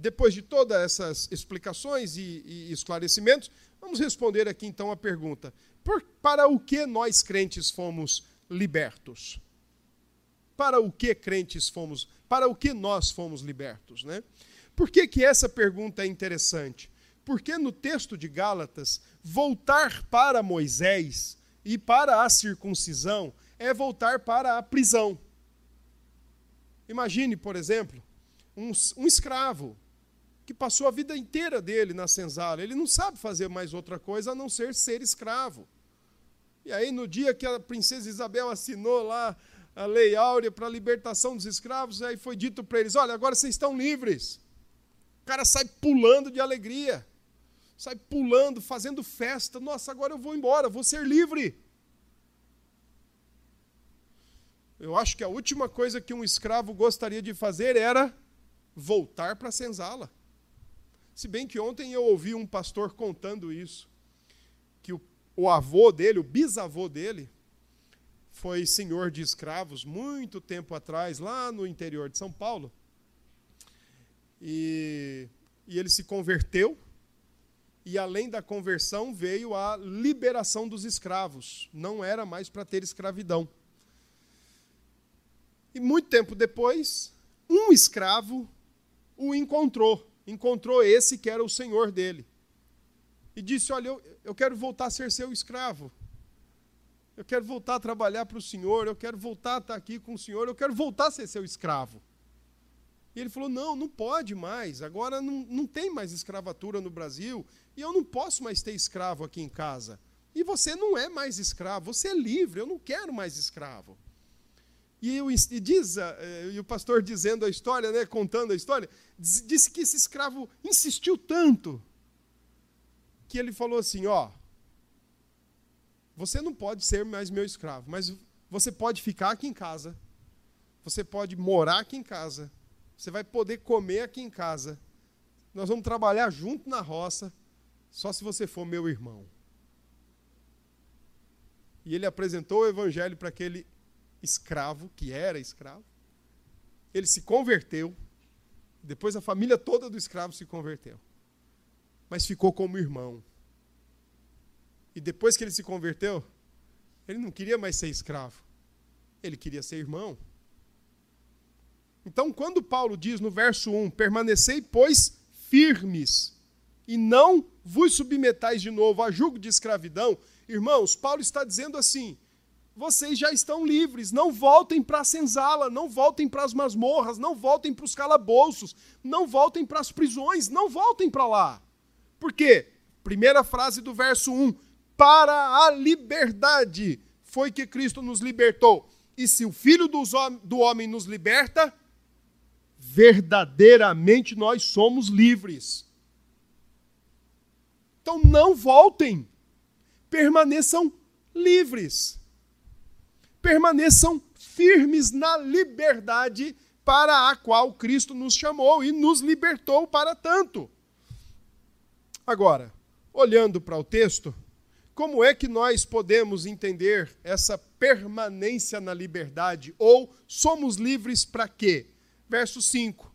depois de todas essas explicações e, e esclarecimentos, vamos responder aqui então a pergunta: por, para o que nós crentes fomos libertos? Para o que crentes fomos? Para o que nós fomos libertos, né? Por que, que essa pergunta é interessante? Porque no texto de Gálatas, voltar para Moisés e para a circuncisão é voltar para a prisão. Imagine, por exemplo, um, um escravo que passou a vida inteira dele na senzala. Ele não sabe fazer mais outra coisa a não ser ser escravo. E aí, no dia que a princesa Isabel assinou lá a lei áurea para a libertação dos escravos, aí foi dito para eles: olha, agora vocês estão livres. O cara sai pulando de alegria sai pulando, fazendo festa. Nossa, agora eu vou embora, vou ser livre. Eu acho que a última coisa que um escravo gostaria de fazer era voltar para a senzala. Se bem que ontem eu ouvi um pastor contando isso, que o, o avô dele, o bisavô dele, foi senhor de escravos muito tempo atrás, lá no interior de São Paulo. E, e ele se converteu e além da conversão veio a liberação dos escravos. Não era mais para ter escravidão. E muito tempo depois, um escravo o encontrou. Encontrou esse que era o senhor dele. E disse: Olha, eu, eu quero voltar a ser seu escravo. Eu quero voltar a trabalhar para o senhor. Eu quero voltar a estar aqui com o senhor. Eu quero voltar a ser seu escravo. E ele falou: não, não pode mais, agora não, não tem mais escravatura no Brasil, e eu não posso mais ter escravo aqui em casa. E você não é mais escravo, você é livre, eu não quero mais escravo. E, eu, e diz, eh, e o pastor dizendo a história, né, contando a história, disse que esse escravo insistiu tanto que ele falou assim: ó, você não pode ser mais meu escravo, mas você pode ficar aqui em casa, você pode morar aqui em casa, você vai poder comer aqui em casa. Nós vamos trabalhar junto na roça, só se você for meu irmão. E ele apresentou o evangelho para aquele escravo, que era escravo. Ele se converteu. Depois a família toda do escravo se converteu. Mas ficou como irmão. E depois que ele se converteu, ele não queria mais ser escravo. Ele queria ser irmão. Então, quando Paulo diz no verso 1: permanecei, pois, firmes, e não vos submetais de novo a julgo de escravidão, irmãos, Paulo está dizendo assim: vocês já estão livres, não voltem para a senzala, não voltem para as masmorras, não voltem para os calabouços, não voltem para as prisões, não voltem para lá. Por quê? Primeira frase do verso 1: para a liberdade foi que Cristo nos libertou. E se o Filho do homem nos liberta, verdadeiramente nós somos livres. Então não voltem, permaneçam livres, permaneçam firmes na liberdade para a qual Cristo nos chamou e nos libertou para tanto. Agora, olhando para o texto, como é que nós podemos entender essa permanência na liberdade? Ou somos livres para quê? verso 5.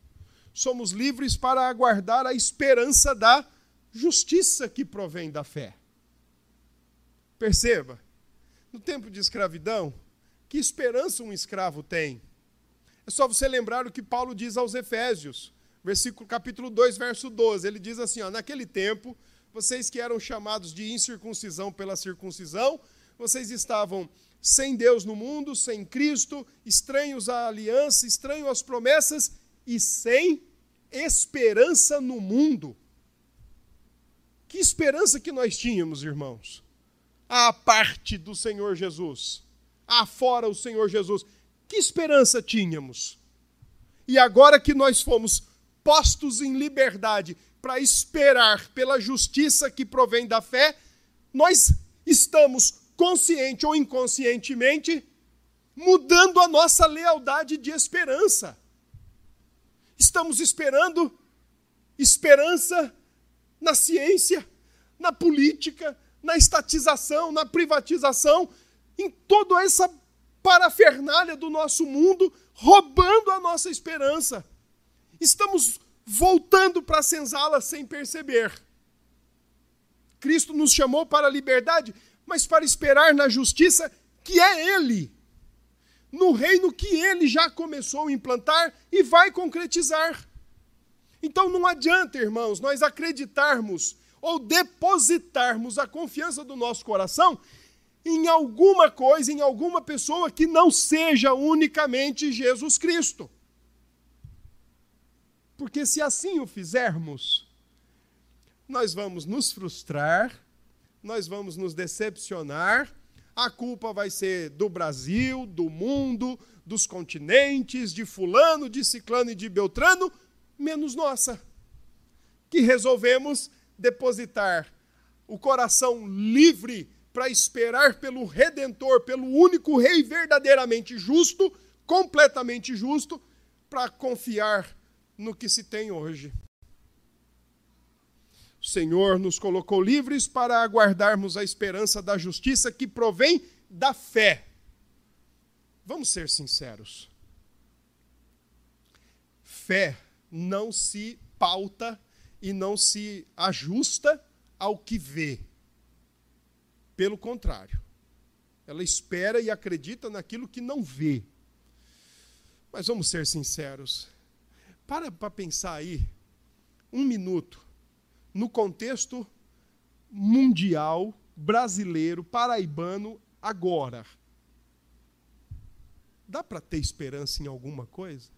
Somos livres para aguardar a esperança da justiça que provém da fé. Perceba, no tempo de escravidão, que esperança um escravo tem? É só você lembrar o que Paulo diz aos Efésios, versículo capítulo 2, verso 12. Ele diz assim, ó, naquele tempo, vocês que eram chamados de incircuncisão pela circuncisão, vocês estavam sem Deus no mundo, sem Cristo, estranhos à aliança, estranhos às promessas e sem esperança no mundo. Que esperança que nós tínhamos, irmãos? à parte do Senhor Jesus, afora o Senhor Jesus, que esperança tínhamos? E agora que nós fomos postos em liberdade para esperar pela justiça que provém da fé, nós estamos, consciente ou inconscientemente, mudando a nossa lealdade de esperança. Estamos esperando esperança na ciência, na política, na estatização, na privatização, em toda essa parafernália do nosso mundo, roubando a nossa esperança. Estamos voltando para a senzala sem perceber. Cristo nos chamou para a liberdade, mas para esperar na justiça que é Ele, no reino que Ele já começou a implantar e vai concretizar. Então não adianta, irmãos, nós acreditarmos ou depositarmos a confiança do nosso coração em alguma coisa, em alguma pessoa que não seja unicamente Jesus Cristo. Porque se assim o fizermos, nós vamos nos frustrar, nós vamos nos decepcionar, a culpa vai ser do Brasil, do mundo, dos continentes, de Fulano, de Ciclano e de Beltrano, menos nossa, que resolvemos depositar o coração livre para esperar pelo Redentor, pelo único Rei verdadeiramente justo, completamente justo, para confiar no que se tem hoje. O Senhor nos colocou livres para aguardarmos a esperança da justiça que provém da fé. Vamos ser sinceros. Fé não se pauta e não se ajusta ao que vê. Pelo contrário, ela espera e acredita naquilo que não vê. Mas vamos ser sinceros. Para para pensar aí, um minuto, no contexto mundial, brasileiro, paraibano, agora. Dá para ter esperança em alguma coisa?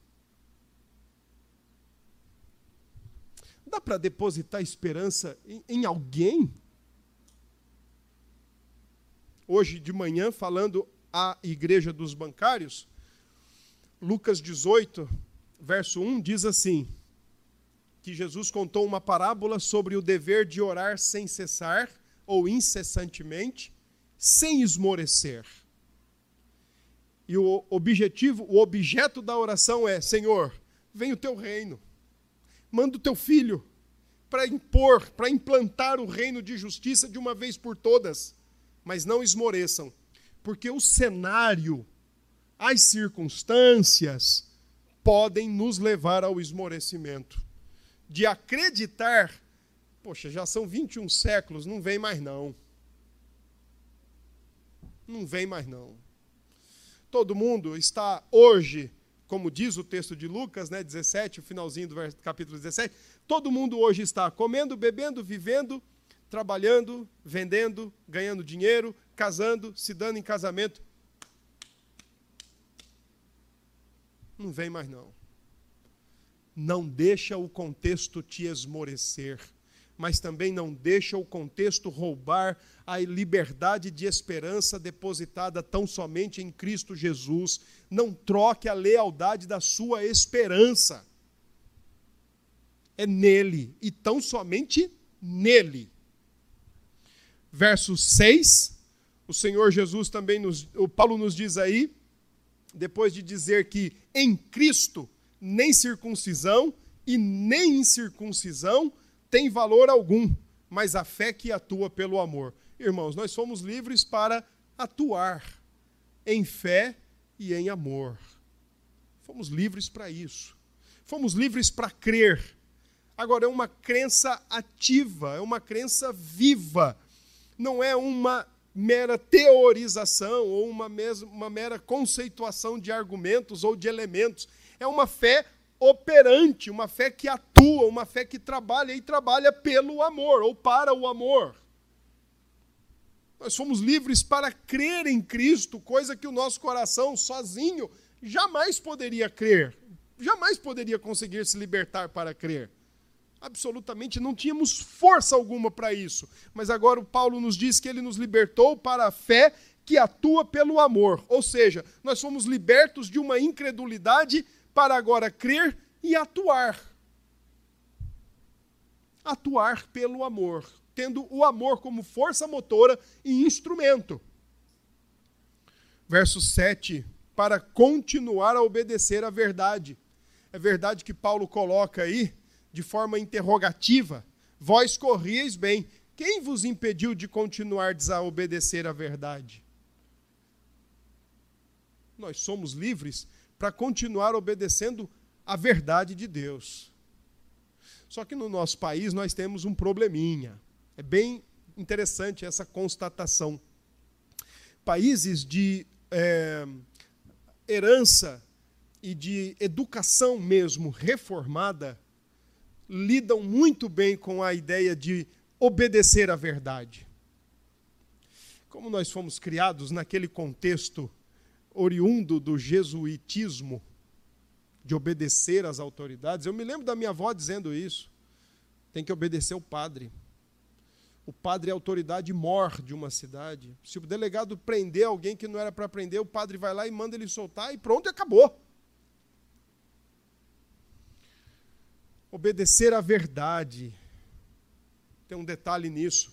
Dá para depositar esperança em, em alguém? Hoje de manhã, falando à igreja dos bancários, Lucas 18, verso 1 diz assim: que Jesus contou uma parábola sobre o dever de orar sem cessar ou incessantemente, sem esmorecer. E o objetivo, o objeto da oração é: Senhor, vem o teu reino manda o teu filho para impor, para implantar o reino de justiça de uma vez por todas. Mas não esmoreçam, porque o cenário, as circunstâncias podem nos levar ao esmorecimento. De acreditar, poxa, já são 21 séculos, não vem mais não. Não vem mais não. Todo mundo está hoje como diz o texto de Lucas, né, 17, o finalzinho do capítulo 17, todo mundo hoje está comendo, bebendo, vivendo, trabalhando, vendendo, ganhando dinheiro, casando, se dando em casamento. Não vem mais não. Não deixa o contexto te esmorecer mas também não deixa o contexto roubar a liberdade de esperança depositada tão somente em Cristo Jesus. Não troque a lealdade da sua esperança. É nele e tão somente nele. Verso 6, o Senhor Jesus também nos, o Paulo nos diz aí, depois de dizer que em Cristo nem circuncisão e nem incircuncisão tem valor algum, mas a fé que atua pelo amor. Irmãos, nós somos livres para atuar em fé e em amor. Fomos livres para isso. Fomos livres para crer. Agora, é uma crença ativa, é uma crença viva. Não é uma mera teorização ou uma, mesma, uma mera conceituação de argumentos ou de elementos. É uma fé operante, uma fé que atua, uma fé que trabalha e trabalha pelo amor ou para o amor. Nós somos livres para crer em Cristo, coisa que o nosso coração sozinho jamais poderia crer, jamais poderia conseguir se libertar para crer. Absolutamente não tínhamos força alguma para isso. Mas agora o Paulo nos diz que ele nos libertou para a fé que atua pelo amor. Ou seja, nós fomos libertos de uma incredulidade para agora crer e atuar. Atuar pelo amor, tendo o amor como força motora e instrumento. Verso 7: para continuar a obedecer à verdade. É verdade que Paulo coloca aí de forma interrogativa: Vós corrieis bem. Quem vos impediu de continuar a obedecer à verdade? Nós somos livres para continuar obedecendo à verdade de Deus. Só que no nosso país nós temos um probleminha. É bem interessante essa constatação. Países de é, herança e de educação mesmo reformada lidam muito bem com a ideia de obedecer à verdade. Como nós fomos criados naquele contexto oriundo do jesuitismo, de obedecer às autoridades, eu me lembro da minha avó dizendo isso. Tem que obedecer o padre. O padre é a autoridade mor de uma cidade. Se o delegado prender alguém que não era para prender, o padre vai lá e manda ele soltar e pronto, acabou. Obedecer à verdade. Tem um detalhe nisso.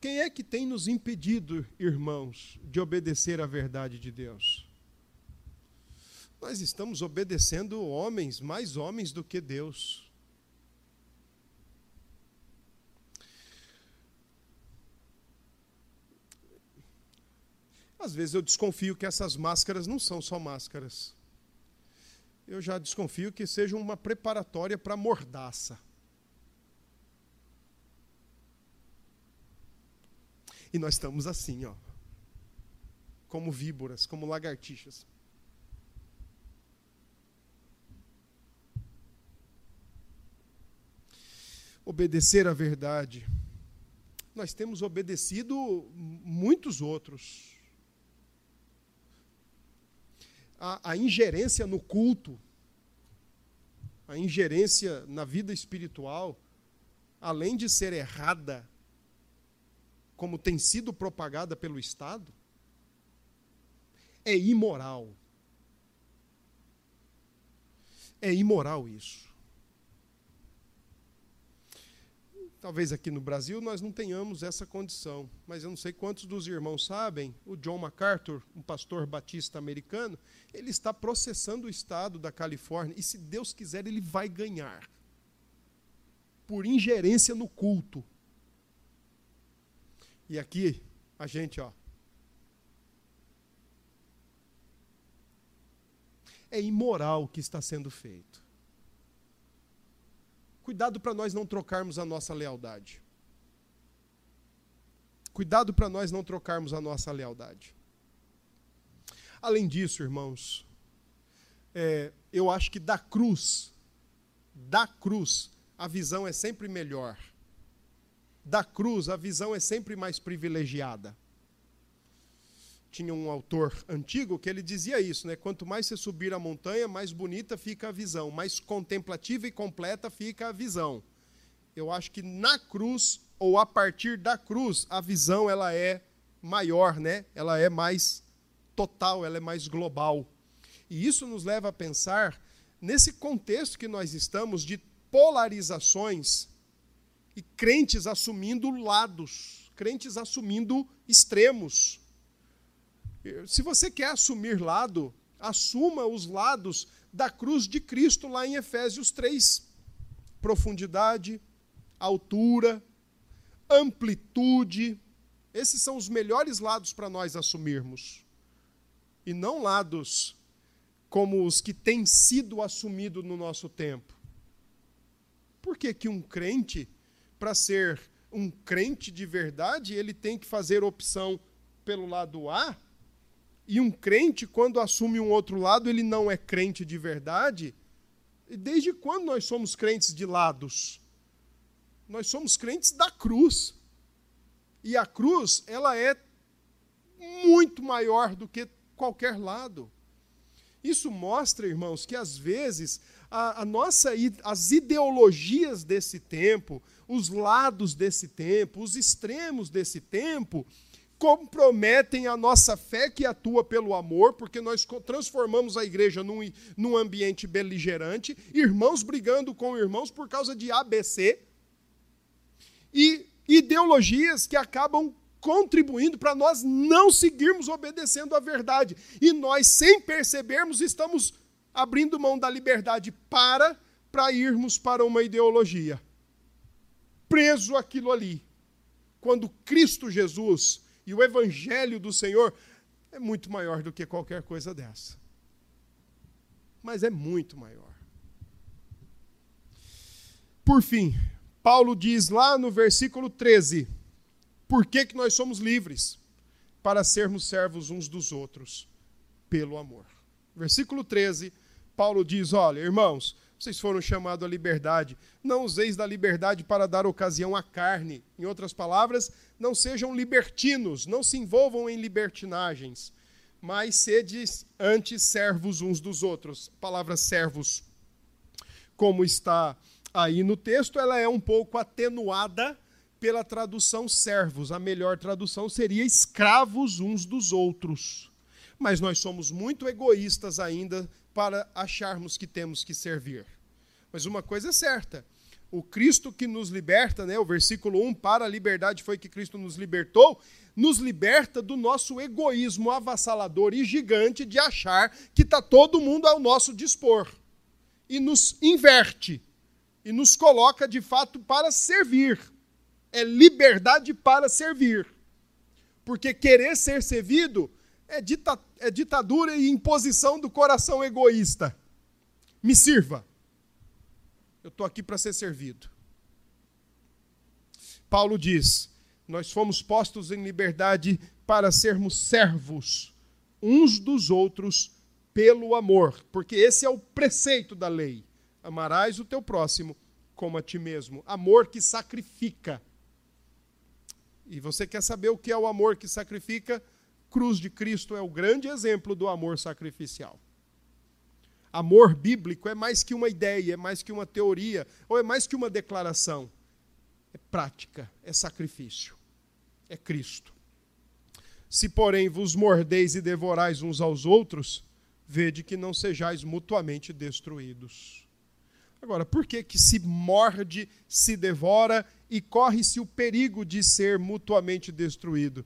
Quem é que tem nos impedido, irmãos, de obedecer à verdade de Deus? Nós estamos obedecendo homens, mais homens do que Deus. Às vezes eu desconfio que essas máscaras não são só máscaras. Eu já desconfio que seja uma preparatória para mordaça. E nós estamos assim, ó. Como víboras, como lagartixas. Obedecer à verdade. Nós temos obedecido muitos outros a, a ingerência no culto, a ingerência na vida espiritual, além de ser errada, como tem sido propagada pelo Estado, é imoral. É imoral isso. Talvez aqui no Brasil nós não tenhamos essa condição, mas eu não sei quantos dos irmãos sabem, o John MacArthur, um pastor batista americano, ele está processando o estado da Califórnia e se Deus quiser ele vai ganhar por ingerência no culto. E aqui a gente, ó, é imoral o que está sendo feito. Cuidado para nós não trocarmos a nossa lealdade. Cuidado para nós não trocarmos a nossa lealdade. Além disso, irmãos, é, eu acho que da cruz, da cruz, a visão é sempre melhor. Da cruz, a visão é sempre mais privilegiada tinha um autor antigo que ele dizia isso, né? Quanto mais você subir a montanha, mais bonita fica a visão, mais contemplativa e completa fica a visão. Eu acho que na cruz ou a partir da cruz, a visão ela é maior, né? Ela é mais total, ela é mais global. E isso nos leva a pensar nesse contexto que nós estamos de polarizações e crentes assumindo lados, crentes assumindo extremos. Se você quer assumir lado, assuma os lados da cruz de Cristo lá em Efésios 3. Profundidade, altura, amplitude. Esses são os melhores lados para nós assumirmos. E não lados como os que têm sido assumidos no nosso tempo. Por que, que um crente, para ser um crente de verdade, ele tem que fazer opção pelo lado A e um crente, quando assume um outro lado, ele não é crente de verdade. Desde quando nós somos crentes de lados? Nós somos crentes da cruz. E a cruz, ela é muito maior do que qualquer lado. Isso mostra, irmãos, que às vezes a, a nossa, as ideologias desse tempo, os lados desse tempo, os extremos desse tempo, comprometem a nossa fé que atua pelo amor, porque nós transformamos a igreja num, num ambiente beligerante, irmãos brigando com irmãos por causa de ABC, e ideologias que acabam contribuindo para nós não seguirmos obedecendo à verdade. E nós, sem percebermos, estamos abrindo mão da liberdade para para irmos para uma ideologia. Preso aquilo ali. Quando Cristo Jesus e o evangelho do Senhor é muito maior do que qualquer coisa dessa. Mas é muito maior. Por fim, Paulo diz lá no versículo 13: por que, que nós somos livres? Para sermos servos uns dos outros, pelo amor. Versículo 13, Paulo diz: Olha, irmãos, vocês foram chamados à liberdade. Não useis da liberdade para dar ocasião à carne. Em outras palavras, não sejam libertinos, não se envolvam em libertinagens, mas sede antes servos uns dos outros. A palavra servos, como está aí no texto, ela é um pouco atenuada pela tradução servos. A melhor tradução seria escravos uns dos outros. Mas nós somos muito egoístas ainda para acharmos que temos que servir. Mas uma coisa é certa: o Cristo que nos liberta, né, o versículo 1, para a liberdade foi que Cristo nos libertou, nos liberta do nosso egoísmo avassalador e gigante de achar que está todo mundo ao nosso dispor. E nos inverte. E nos coloca de fato para servir é liberdade para servir. Porque querer ser servido é, dita, é ditadura e imposição do coração egoísta. Me sirva. Eu estou aqui para ser servido. Paulo diz: Nós fomos postos em liberdade para sermos servos uns dos outros pelo amor, porque esse é o preceito da lei. Amarás o teu próximo como a ti mesmo. Amor que sacrifica. E você quer saber o que é o amor que sacrifica? Cruz de Cristo é o grande exemplo do amor sacrificial. Amor bíblico é mais que uma ideia, é mais que uma teoria, ou é mais que uma declaração. É prática, é sacrifício. É Cristo. Se, porém, vos mordeis e devorais uns aos outros, vede que não sejais mutuamente destruídos. Agora, por que que se morde, se devora e corre-se o perigo de ser mutuamente destruído?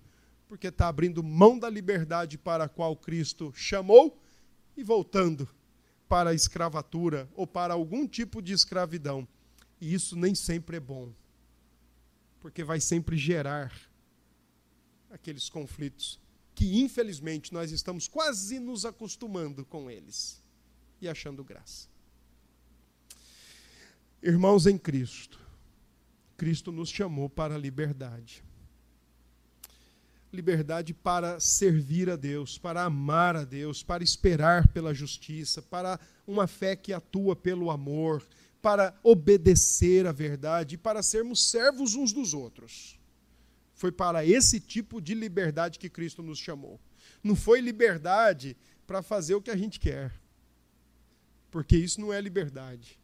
Porque está abrindo mão da liberdade para a qual Cristo chamou e voltando para a escravatura ou para algum tipo de escravidão. E isso nem sempre é bom, porque vai sempre gerar aqueles conflitos que, infelizmente, nós estamos quase nos acostumando com eles e achando graça. Irmãos em Cristo, Cristo nos chamou para a liberdade. Liberdade para servir a Deus, para amar a Deus, para esperar pela justiça, para uma fé que atua pelo amor, para obedecer à verdade para sermos servos uns dos outros. Foi para esse tipo de liberdade que Cristo nos chamou. Não foi liberdade para fazer o que a gente quer, porque isso não é liberdade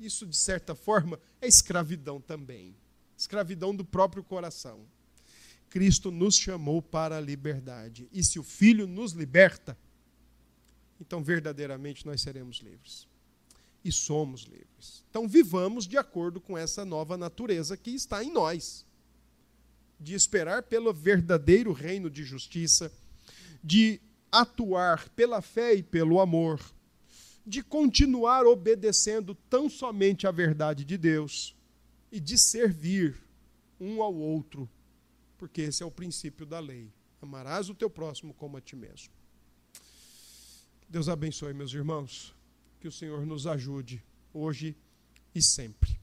isso, de certa forma, é escravidão também escravidão do próprio coração. Cristo nos chamou para a liberdade. E se o Filho nos liberta, então verdadeiramente nós seremos livres. E somos livres. Então vivamos de acordo com essa nova natureza que está em nós. De esperar pelo verdadeiro reino de justiça, de atuar pela fé e pelo amor, de continuar obedecendo tão somente à verdade de Deus e de servir um ao outro, porque esse é o princípio da lei. Amarás o teu próximo como a ti mesmo. Deus abençoe, meus irmãos. Que o Senhor nos ajude hoje e sempre.